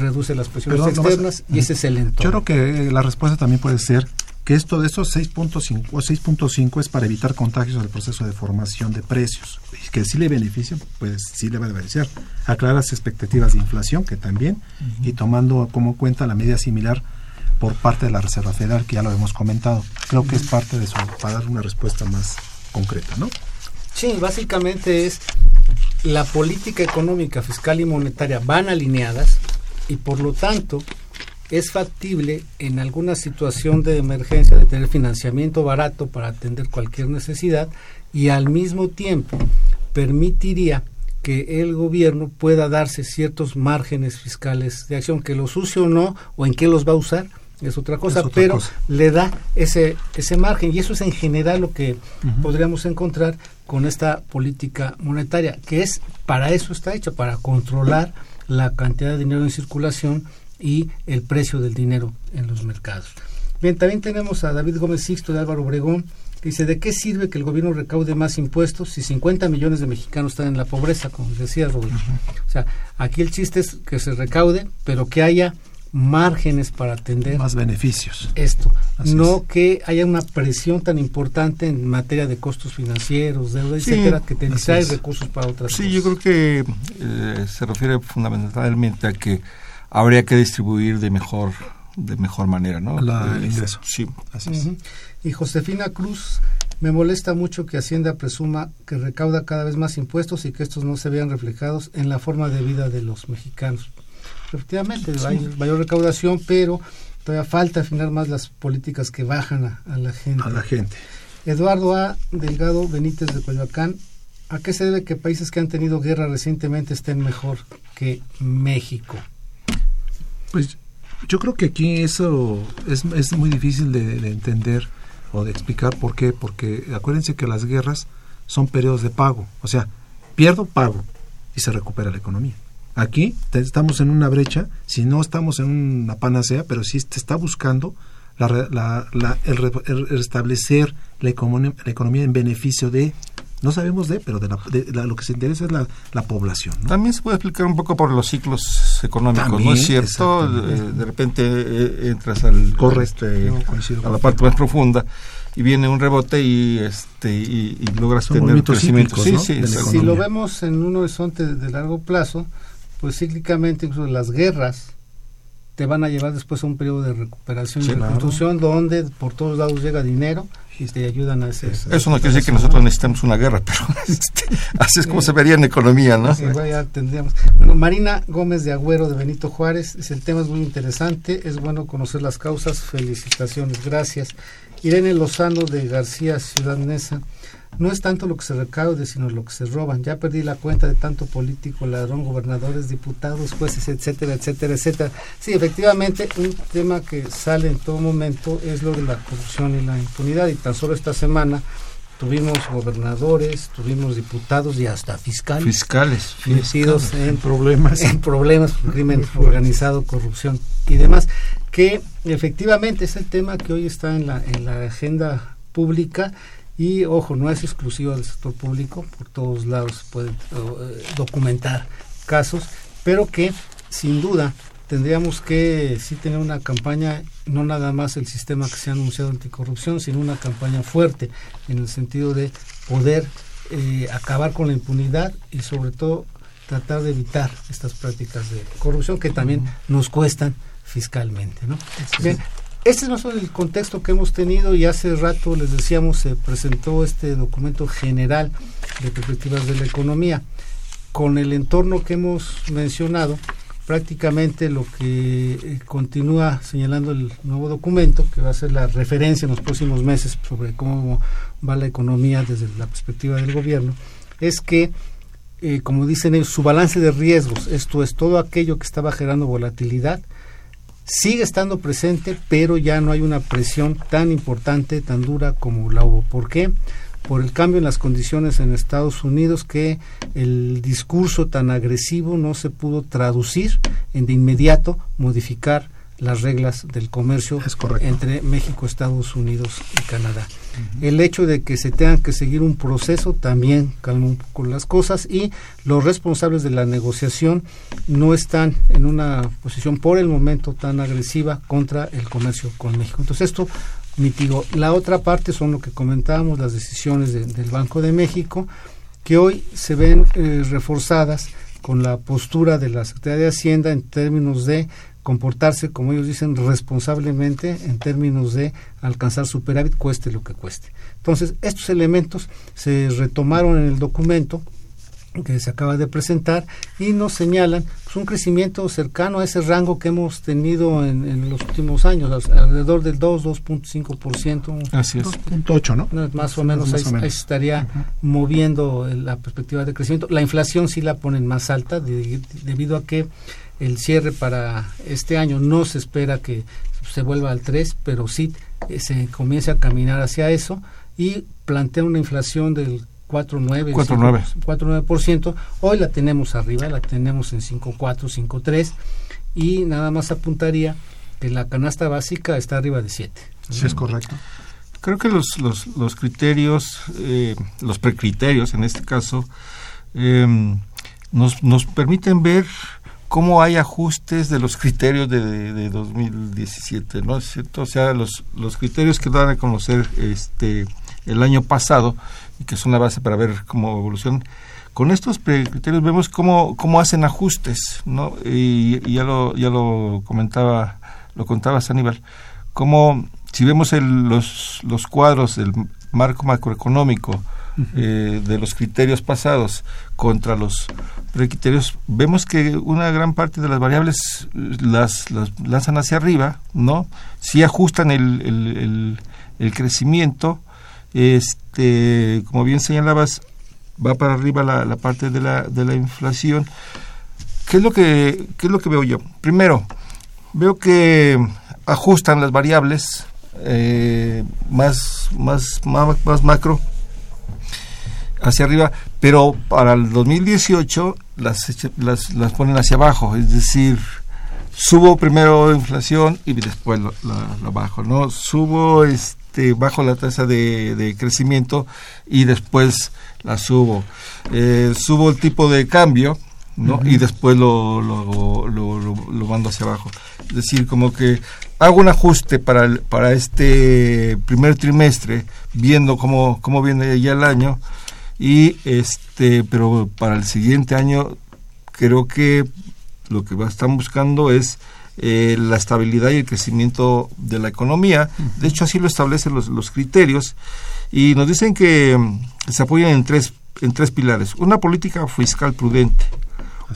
D: reduce las presiones
E: Perdón,
D: externas y ese es el entorno.
E: Yo creo que eh, la respuesta también puede ser que esto de estos 6.5 o 6.5 es para evitar contagios del proceso de formación de precios. Y que sí le beneficia, pues sí le va a beneficiar. Aclarar las expectativas de inflación, que también, y tomando como cuenta la medida similar por parte de la Reserva Federal, que ya lo hemos comentado. Creo que es parte de eso, para dar una respuesta más concreta, ¿no?
D: Sí, básicamente es la política económica, fiscal y monetaria van alineadas y por lo tanto es factible en alguna situación de emergencia de tener financiamiento barato para atender cualquier necesidad y al mismo tiempo permitiría que el gobierno pueda darse ciertos márgenes fiscales de acción, que los use o no, o en qué los va a usar, es otra cosa,
E: otra
D: pero
E: cosa.
D: le da ese, ese margen y eso es en general lo que podríamos encontrar con esta política monetaria, que es para eso está hecha, para controlar la cantidad de dinero en circulación y el precio del dinero en los mercados. Bien, también tenemos a David Gómez Sixto de Álvaro Obregón, que dice, ¿de qué sirve que el gobierno recaude más impuestos si 50 millones de mexicanos están en la pobreza, como decía Rodolfo? O sea, aquí el chiste es que se recaude, pero que haya márgenes para atender
E: Más beneficios.
D: esto,
E: Así
D: no que haya una presión tan importante en materia de costos financieros, deuda,
F: Sí,
D: etcétera, que te distrae recursos para otras
F: Sí,
D: cosas.
F: yo creo que eh, se refiere fundamentalmente a que habría que distribuir de mejor de mejor manera, ¿no?
E: La-
F: Eh,
E: el ingreso.
F: Sí.
E: Así es.
D: Y Josefina Cruz, me molesta mucho que Hacienda presuma que recauda cada vez más impuestos y que estos no se vean reflejados en la forma de vida de los mexicanos. Efectivamente, hay mayor recaudación, pero todavía falta afinar más las políticas que bajan a, a la gente.
E: A la gente.
D: Eduardo A. Delgado Benítez de Coyoacán ¿A qué se debe que países que han tenido guerra recientemente estén mejor que México?
E: Pues yo creo que aquí eso es, es muy difícil de, de entender o de explicar por qué, porque acuérdense que las guerras son periodos de pago, o sea, pierdo, pago y se recupera la economía. Aquí te- estamos en una brecha, si no estamos en una panacea, pero sí te está buscando la, re- la- la- el, re- el restablecer la, economía, la economía en beneficio de, no sabemos de, pero de, la- de la- lo que se interesa es la, la población. ¿no?
F: También se puede explicar un poco por los ciclos económicos, ¿no es cierto? De, de repente eh, entras al,
E: Correcto,
F: este, a la parte más profunda y viene un rebote y este y, y logras
E: Son
F: tener crecimiento.
E: cíclicos,
F: Sí,
E: ¿no?
F: sí,
E: de la
F: exacto.
D: Si lo vemos en un horizonte de largo plazo, pues cíclicamente incluso las guerras te van a llevar después a un periodo de recuperación
F: Sí,
D: y
E: claro.
D: reconstrucción donde por todos lados llega dinero y te ayudan a ese...
F: Eso no quiere decir que nosotros necesitemos una guerra, pero este, así es como se vería en economía, ¿no?
D: Sí, bueno, ya tendríamos. Bueno, Marina Gómez de Agüero de Benito Juárez, es- el tema es muy interesante, es bueno conocer las causas, felicitaciones, gracias. Irene Lozano de García Ciudad Neza, no es tanto lo que se recaude, sino lo que se roban. Ya perdí la cuenta de tanto político, ladrón, gobernadores, diputados, jueces, etcétera, etcétera, etcétera. Sí, efectivamente, un tema que sale en todo momento es lo de la corrupción y la impunidad. Y tan solo esta semana tuvimos gobernadores, tuvimos diputados y hasta fiscales
F: Fiscales.
D: metidos en
E: problemas.
D: en problemas, crimen organizado, corrupción y demás, que efectivamente es el tema que hoy está en la, en la agenda pública y ojo, no es exclusivo del sector público, por todos lados se pueden eh, documentar casos, pero que sin duda tendríamos que sí tener una campaña, no nada más el sistema que se ha anunciado anticorrupción, sino una campaña fuerte en el sentido de poder eh, acabar con la impunidad y sobre todo tratar de evitar estas prácticas de corrupción que también nos cuestan fiscalmente. ¿no? Bien, este es más o menos el contexto que hemos tenido y hace rato les decíamos se presentó este documento general de perspectivas de la economía. Con el entorno que hemos mencionado, prácticamente lo que eh, continúa señalando el nuevo documento, que va a ser la referencia en los próximos meses sobre cómo va la economía desde la perspectiva del gobierno, es que, eh, como dicen ellos, su balance de riesgos, esto es todo aquello que estaba generando volatilidad, sigue estando presente, pero ya no hay una presión tan importante, tan dura como la hubo. ¿Por qué? Por el cambio en las condiciones en Estados Unidos, que el discurso tan agresivo no se pudo traducir en de inmediato modificar las reglas del comercio entre México, Estados Unidos y Canadá. El hecho de que se tengan que seguir un proceso también calma un poco las cosas y los responsables de la negociación no están en una posición por el momento tan agresiva contra el comercio con México. Entonces esto La otra parte son lo que comentábamos, las decisiones de- del Banco de México, que hoy se ven eh, reforzadas con la postura de la Secretaría de Hacienda en términos de comportarse, como ellos dicen, responsablemente en términos de alcanzar superávit, cueste lo que cueste. Entonces, estos elementos se retomaron en el documento que se acaba de presentar y nos señalan pues, un crecimiento cercano a ese rango que hemos tenido en, en los últimos años, alrededor del 2, 2.5%,
F: Así es.
E: 2.8, ¿no?
D: no, más o menos,
E: Más
D: ahí,
E: o menos.
D: ahí se estaría moviendo la perspectiva de crecimiento. La inflación sí la ponen más alta de- debido a que el cierre para este año no se espera que se vuelva al 3, pero sí eh, se comience a caminar hacia eso y plantea una inflación del 4.9,
F: 4.9.
D: 4.9%. Hoy la tenemos arriba, la tenemos en 5.4, 5.3 y nada más apuntaría que la canasta básica está arriba de 7.
E: Sí, es correcto.
F: Creo que los, los, los criterios, eh, los precriterios en este caso, eh, nos, nos permiten ver cómo hay ajustes de los criterios de, de, de 2017, ¿no es cierto? O sea, los, los criterios que dan a conocer este el año pasado y que son la base para ver cómo evoluciona. Con estos criterios vemos cómo, cómo hacen ajustes, ¿no? Y, y ya lo ya lo comentaba lo contaba Aníbal, cómo si vemos el, los, los cuadros del marco macroeconómico eh, de los criterios pasados contra los precriterios, vemos que una gran parte de las variables eh, las, las lanzan hacia arriba, ¿no? Sí ajustan el, el, el, el crecimiento, este, como bien señalabas, va para arriba la, parte de la, de la inflación. ¿Qué es lo que qué es lo que veo yo? Primero, veo que ajustan las variables eh, más, más, más, más macro hacia arriba, pero para el 2018 las, las, las ponen hacia abajo, es decir, subo primero inflación y después la bajo, ¿no? Subo, este, bajo la tasa de, de crecimiento y después la subo. Eh, subo el tipo de cambio, ¿no? Y después lo, lo, lo, mando hacia abajo. Es decir, como que hago un ajuste para, el- para este primer trimestre, viendo cómo, cómo viene ya el año, y este, pero para el siguiente año creo que lo que están buscando es eh, la estabilidad y el crecimiento de la economía. De hecho, así lo establecen los, los criterios. Y nos dicen que mm, se apoyan en tres, en tres pilares. Una política fiscal prudente,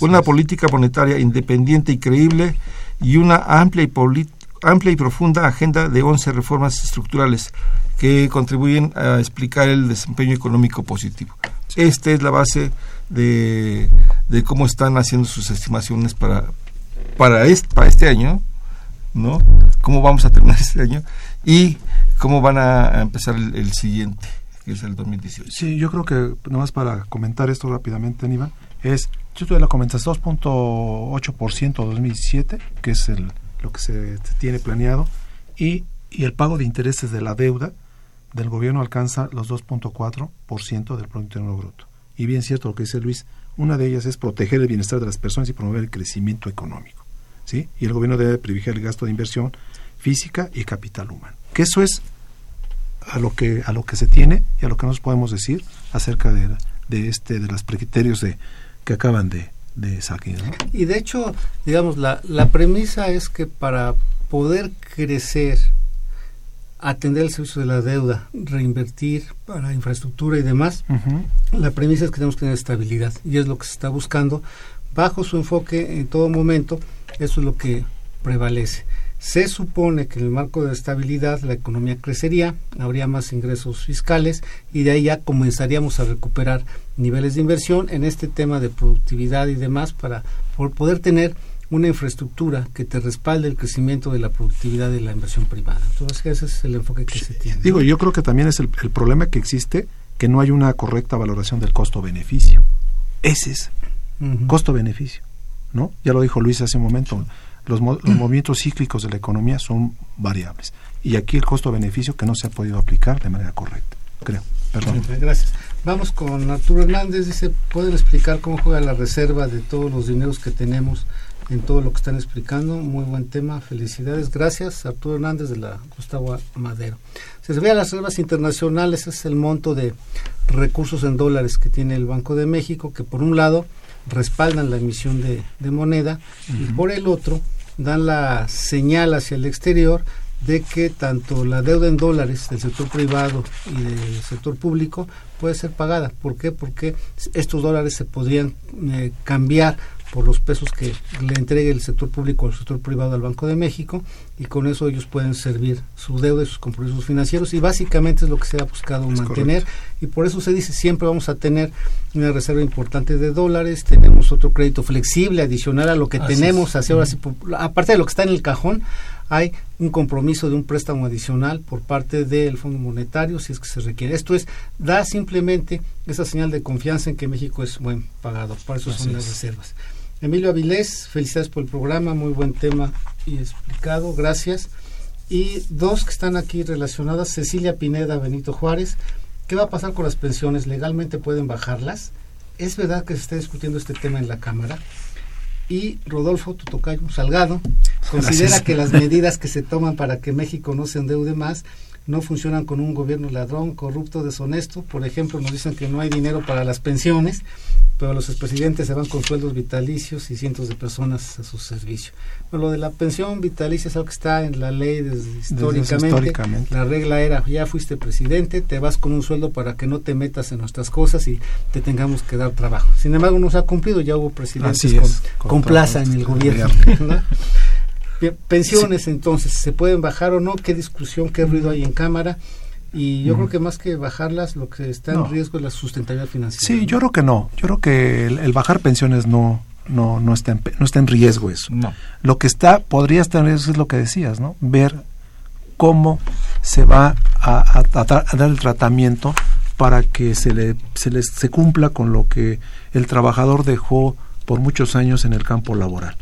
F: una política monetaria independiente y creíble y una amplia y, amplia y profunda agenda de 11 reformas estructurales que contribuyen a explicar el desempeño económico positivo. Esta es la base de, de cómo están haciendo sus estimaciones para, para, este, para este año, ¿no? Cómo vamos a terminar este año y cómo van a, empezar el, siguiente, que es el 2018.
E: Sí, yo creo que nomás para comentar esto rápidamente, Aníbal, es, yo tuve la comentas 2.8% 2017, que es el, lo que se tiene planeado, y, y el pago de intereses de la deuda del gobierno alcanza los 2.4% del Producto Interno Bruto. Y bien cierto lo que dice Luis, una de ellas es proteger el bienestar de las personas y promover el crecimiento económico. ¿Sí? Y el gobierno debe privilegiar el gasto de inversión física y capital humano. Que eso es a lo que a lo que se tiene y a lo que nos podemos decir acerca de, de este de los criterios de que acaban de, de salir ¿no?
D: Y de hecho, digamos, la, la premisa es que para poder crecer, atender el servicio de la deuda, reinvertir para infraestructura y demás, la premisa es que tenemos que tener estabilidad y es lo que se está buscando. Bajo su enfoque en todo momento, eso es lo que prevalece. Se supone que en el marco de estabilidad la economía crecería, habría más ingresos fiscales y de ahí ya comenzaríamos a recuperar niveles de inversión en este tema de productividad y demás para por poder tener una infraestructura que te respalde el crecimiento de la productividad de la inversión privada. Entonces ese es el enfoque que se tiene.
E: Digo, yo creo que también es el, el problema que existe que no hay una correcta valoración del costo-beneficio. Ese es costo-beneficio, ¿no? Ya lo dijo Luis hace un momento. Los, los movimientos cíclicos de la economía son variables. Y aquí el costo-beneficio que no se ha podido aplicar de manera correcta, creo. Perdón.
D: Gracias. Vamos con Arturo Hernández. Dice, ¿pueden explicar cómo juega la reserva de todos los dineros que tenemos en todo lo que están explicando? Muy buen tema. Felicidades. Gracias, Arturo Hernández de la Gustavo Madero. Si se ve a las reservas internacionales, es el monto de recursos en dólares que tiene el Banco de México, que por un lado respaldan la emisión de, de moneda y por el otro dan la señal hacia el exterior de que tanto la deuda en dólares del sector privado y del sector público puede ser pagada. ¿Por qué? Porque estos dólares se podrían eh, cambiar por los pesos que le entregue el sector público al sector privado al Banco de México y con eso ellos pueden servir su deuda y sus compromisos financieros y básicamente es lo que se ha buscado
E: Es
D: mantener y por eso se dice siempre vamos a tener una reserva importante de dólares, tenemos otro crédito flexible adicional a lo que
F: Así
D: tenemos hacia ahora aparte de lo que está en el cajón hay un compromiso de un préstamo adicional por parte del Fondo Monetario si es que se requiere. Esto es, da simplemente esa señal de confianza en que México es buen pagador. Para eso son las
E: es.
D: reservas. Emilio Avilés, felicidades por el programa, muy buen tema y explicado, gracias. Y dos que están aquí relacionadas, Cecilia Pineda, Benito Juárez, ¿qué va a pasar con las pensiones? ¿Legalmente pueden bajarlas? ¿Es verdad que se está discutiendo este tema en la Cámara? Y Rodolfo Tutocayo Salgado considera
E: Gracias.
D: que las medidas que se toman para que México no se endeude más no funcionan con un gobierno ladrón, corrupto, deshonesto. Por ejemplo, nos dicen que no hay dinero para las pensiones, pero los expresidentes se van con sueldos vitalicios y cientos de personas a su servicio. Pero lo de la pensión vitalicia es algo que está en la ley desde históricamente.
E: históricamente.
D: La regla era, ya fuiste presidente, te vas con un sueldo para que no te metas en nuestras cosas y te tengamos que dar trabajo. Sin embargo, no se ha cumplido, ya hubo presidentes con,
E: es,
D: con
E: con
D: plaza en el gobierno. Pensiones, entonces, ¿se pueden bajar o no? ¿Qué discusión, qué ruido hay en Cámara? Y yo creo que más que bajarlas, lo que está en
E: No.
D: riesgo es la sustentabilidad financiera.
E: Sí,
D: ¿no?
E: yo creo que no. Yo creo que el, el bajar pensiones no, no, no, está en, pe- no está en riesgo eso.
F: No.
E: Lo que está, podría estar en riesgo es lo que decías, ¿no? Ver cómo se va a, a- a tra- a dar el tratamiento para que se le se, les- se cumpla con lo que el trabajador dejó por muchos años en el campo laboral.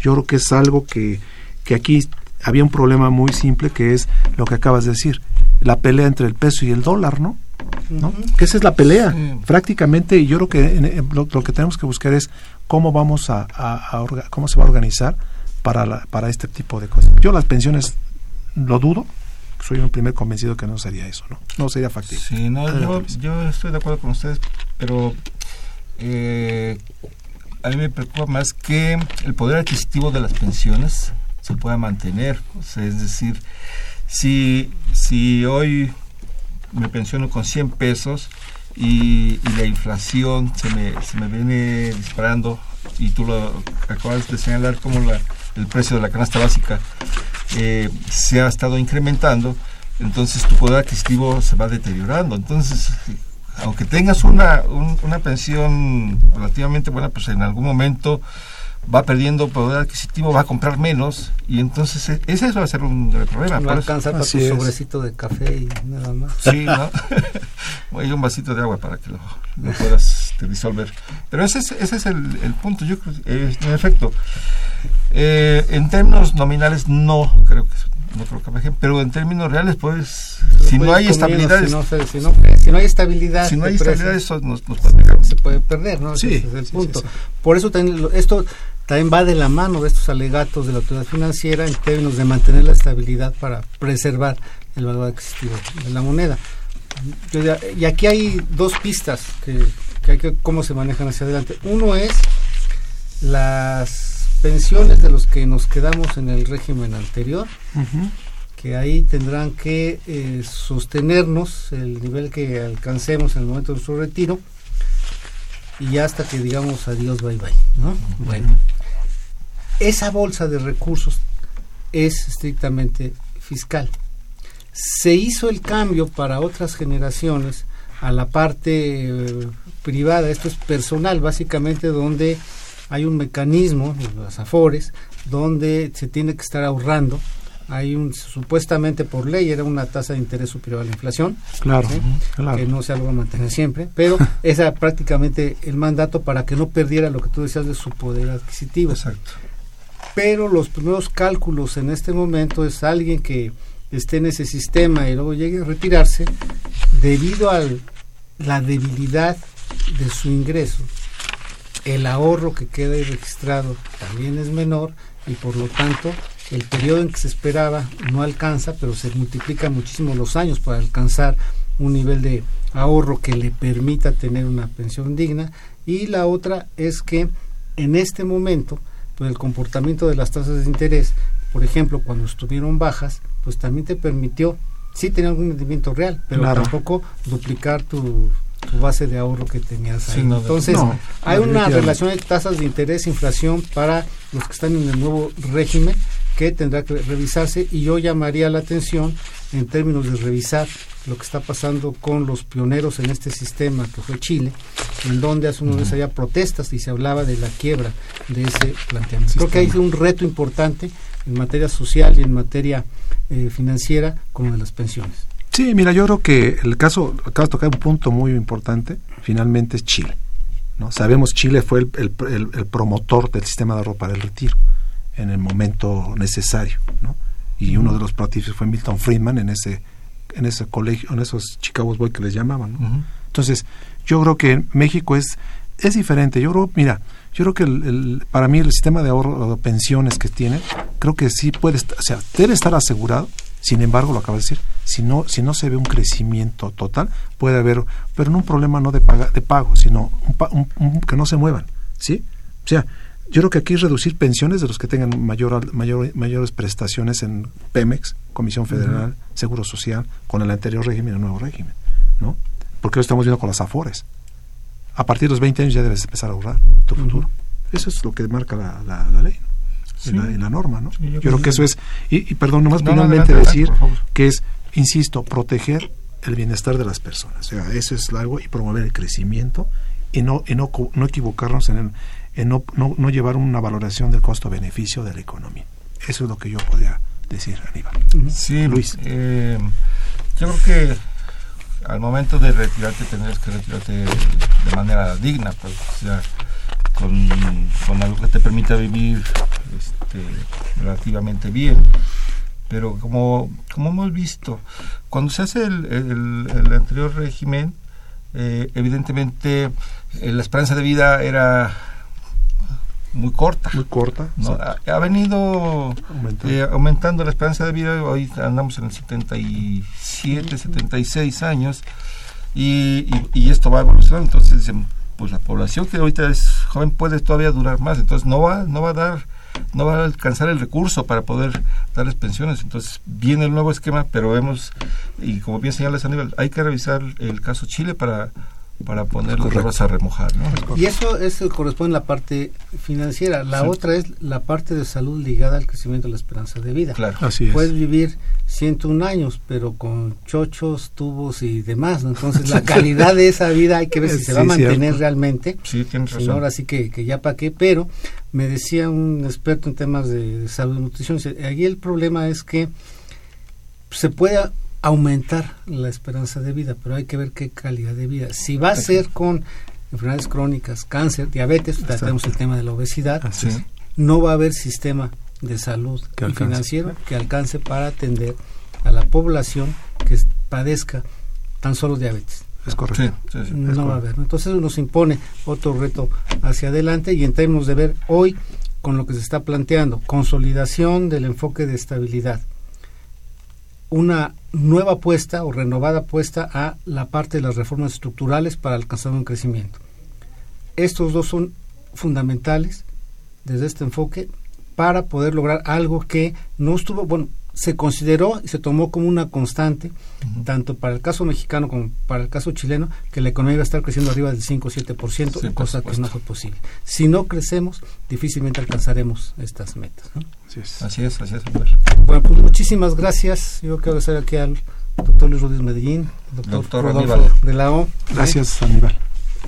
E: Yo creo que es algo que, que aquí había un problema muy simple que es lo que acabas de decir, la pelea entre el peso y el dólar, ¿no? ¿no? Que esa es la pelea,
F: Sí.
E: prácticamente, y yo creo que en- lo, lo que tenemos que buscar es cómo vamos a, a- a orga- cómo se va a organizar para, la- para este tipo de cosas. Yo las pensiones lo dudo, soy un primer convencido que no sería eso, ¿no? No sería factible.
F: Sí, no, yo estoy de acuerdo con ustedes, pero eh, a mí me preocupa más que el poder adquisitivo de las pensiones se pueda mantener. Es decir, si, si hoy me pensiono con 100 pesos y, la inflación se me, se me viene disparando y tú lo acabas de señalar como la, el precio de la canasta básica eh, se ha estado incrementando, entonces tu poder adquisitivo se va deteriorando. Entonces, aunque tengas una, un- una pensión relativamente buena, pues en algún momento va perdiendo poder adquisitivo, va a comprar menos y entonces e- ese va a ser un problema.
D: No alcanza para tu sobrecito de café y nada más.
F: Sí, ¿no? Hay un vasito de agua para que lo, lo puedas este, disolver. Pero ese es, ese es el, el punto. Yo creo, eh, en efecto, eh, en términos nominales no creo que no creo que pero en términos reales, pues, si no hay estabilidad,
D: Si no, se- si no- si no hay estabilidad,
F: si no hay estabilidad, eso nos, nos puede
D: se puede perder, ¿no?
E: Sí,
D: Ese es el
E: sí,
D: punto.
E: sí, sí.
D: Por eso también lo- esto también va de la mano de estos alegatos de la autoridad financiera en términos de mantener la estabilidad para preservar el valor adquisitivo de la moneda. Y aquí hay dos pistas que, que hay que cómo se manejan hacia adelante. Uno es las pensiones de los que nos quedamos en el régimen anterior, que ahí tendrán que eh, sostenernos el nivel que alcancemos en el momento de nuestro retiro y ya hasta que digamos adiós, bye bye. ¿no? Bueno, esa bolsa de recursos es estrictamente fiscal. Se hizo el cambio para otras generaciones a la parte eh, privada, esto es personal básicamente, donde hay un mecanismo, las AFORES, donde se tiene que estar ahorrando. Hay un, supuestamente por ley, era una tasa de interés superior a la inflación,
E: Claro,
D: ¿sí?
E: claro.
D: que no se va a mantener siempre, pero esa prácticamente el mandato para que no perdiera lo que tú decías de su poder adquisitivo.
F: Exacto.
D: Pero los primeros cálculos en este momento es alguien que esté en ese sistema y luego llegue a retirarse debido a la debilidad de su ingreso. El ahorro que queda registrado también es menor y por lo tanto el periodo en que se esperaba no alcanza, pero se multiplican muchísimo los años para alcanzar un nivel de ahorro que le permita tener una pensión digna. Y la otra es que en este momento, pues el comportamiento de las tasas de interés, por ejemplo, cuando estuvieron bajas, pues también te permitió, sí tener algún rendimiento real, pero
E: Claro.
D: tampoco duplicar tu, tu base de ahorro que tenías ahí.
F: Sí, no,
D: Entonces,
E: no,
D: hay una relación de tasas de interés, inflación para los que están en el nuevo régimen que tendrá que revisarse y yo llamaría la atención en términos de revisar lo que está pasando con los pioneros en este sistema que fue Chile, en donde hace unos meses había protestas y se hablaba de la quiebra de ese planteamiento. Creo que hay un reto importante en materia social y en materia eh, financiera como de las pensiones.
E: Sí, mira, yo creo que el caso, acabas de tocar un punto muy importante, finalmente es Chile. ¿no? Sabemos Chile fue el, el- el- el promotor del sistema de ahorro para el retiro en el momento necesario, ¿no? Y uno de los protagonistas fue Milton Friedman en ese en ese colegio, en esos Chicago Boys que les llamaban, ¿no? Entonces, yo creo que México es es diferente. Yo creo, mira, yo creo que el, el- para mí el sistema de ahorro o de pensiones que tiene, creo que sí puede, estar, o sea, debe estar asegurado. Sin embargo, lo acabo de decir, si no si no se ve un crecimiento total, puede haber, pero no un problema no de paga, de pago, sino un un- un- que no se muevan, ¿sí? O sea, yo creo que aquí es reducir pensiones de los que tengan mayor, mayor, mayores prestaciones en Pemex, Comisión Federal, Seguro Social, con el anterior régimen y el nuevo régimen, ¿no? Porque lo estamos viendo con las AFORES. A partir de los 20 años ya debes empezar a ahorrar tu futuro. Eso es lo que marca la, la, la ley, ¿no?
F: Sí.
E: Y, la, norma, ¿no?
F: Sí, yo
E: yo
F: creo
E: que eso es, y, y perdón, nomás
F: No, no,
E: finalmente
F: adelante,
E: decir
F: adelante,
E: que es, insisto, proteger el bienestar de las personas. O sea, eso es algo y promover el crecimiento y no, y no, no equivocarnos en, el- en no, no, no llevar una valoración del costo-beneficio de la economía. Eso es lo que yo podría decir, Aníbal.
F: Sí,
E: Luis.
F: eh, yo creo que al momento de retirarte tendrías que retirarte de manera digna, pues, o sea, con, con algo que te permita vivir este, relativamente bien. Pero como, como hemos visto, cuando se hace el, el- el anterior régimen, eh, evidentemente eh, la esperanza de vida era muy corta.
E: Muy corta.
F: ¿no? Ha, ha venido
E: Aumentando.
F: eh, aumentando la esperanza de vida, hoy andamos en el 77, 76 años y, y- y esto va evolucionando, entonces dicen, pues la población que ahorita es joven puede todavía durar más, entonces no va, no va a dar, no va a alcanzar el recurso para poder darles pensiones, entonces viene el nuevo esquema, pero vemos, y como bien señalas Aníbal, hay que revisar el caso Chile para para poner las
E: Correcto.
F: a remojar, ¿no?
D: Y eso, eso corresponde a la parte financiera. La
F: Sí.
D: otra es la parte de salud ligada al crecimiento de la esperanza de vida.
F: Claro.
E: Así es.
D: Puedes vivir 101 años, pero con chochos, tubos y demás. ¿no? Entonces, la calidad de esa vida hay que ver si se va a mantener
E: cierto.
D: realmente.
F: Sí, tienes razón.
D: ahora sí que, que ya para qué. Pero me decía un experto en temas de, de salud y nutrición, dice, aquí el problema es que se puede aumentar la esperanza de vida, pero hay que ver qué calidad de vida. Si va a ser con enfermedades crónicas, cáncer, diabetes, ya tenemos el tema de la obesidad,
E: Así
D: no va a haber sistema de salud
E: Que
D: y financiero que alcance para atender a la población que padezca tan solo diabetes.
E: Es correcto.
F: Sí, sí, sí.
D: No va a haber. Entonces eso nos impone otro reto hacia adelante y en términos de ver hoy con lo que se está planteando, consolidación del enfoque de estabilidad, una nueva apuesta o renovada apuesta a la parte de las reformas estructurales para alcanzar un crecimiento. Estos dos son fundamentales desde este enfoque para poder lograr algo que no estuvo, bueno, se consideró y se tomó como una constante, tanto para el caso mexicano como para el caso chileno, que la economía iba a estar creciendo arriba del 5 o 7%,
F: Sí,
D: cosa que no fue posible. Si no crecemos, difícilmente alcanzaremos estas metas. ¿no?
E: Así es.
F: Así es, así es. Aníbal.
D: Bueno, pues muchísimas gracias. Yo quiero agradecer aquí al doctor Luis Rodríguez Medellín, al doctor,
F: Doctor
D: Rodolfo
F: Aníbal.
D: de la O.
E: Gracias, Aníbal.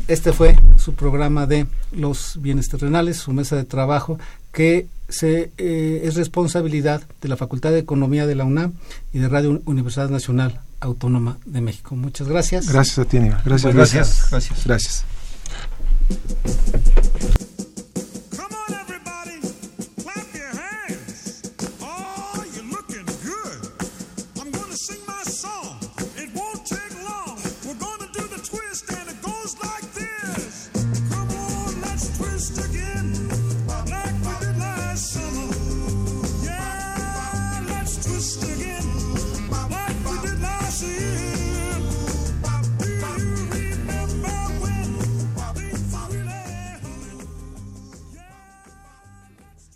D: Este fue su programa de los bienes terrenales, su mesa de trabajo, que se, eh, es responsabilidad de la Facultad de Economía de la UNAM y de Radio Universidad Nacional Autónoma de México. Muchas gracias.
E: Gracias a ti, Aníbal. Gracias,
F: Pues
E: Luis.
F: gracias, gracias.
E: Gracias.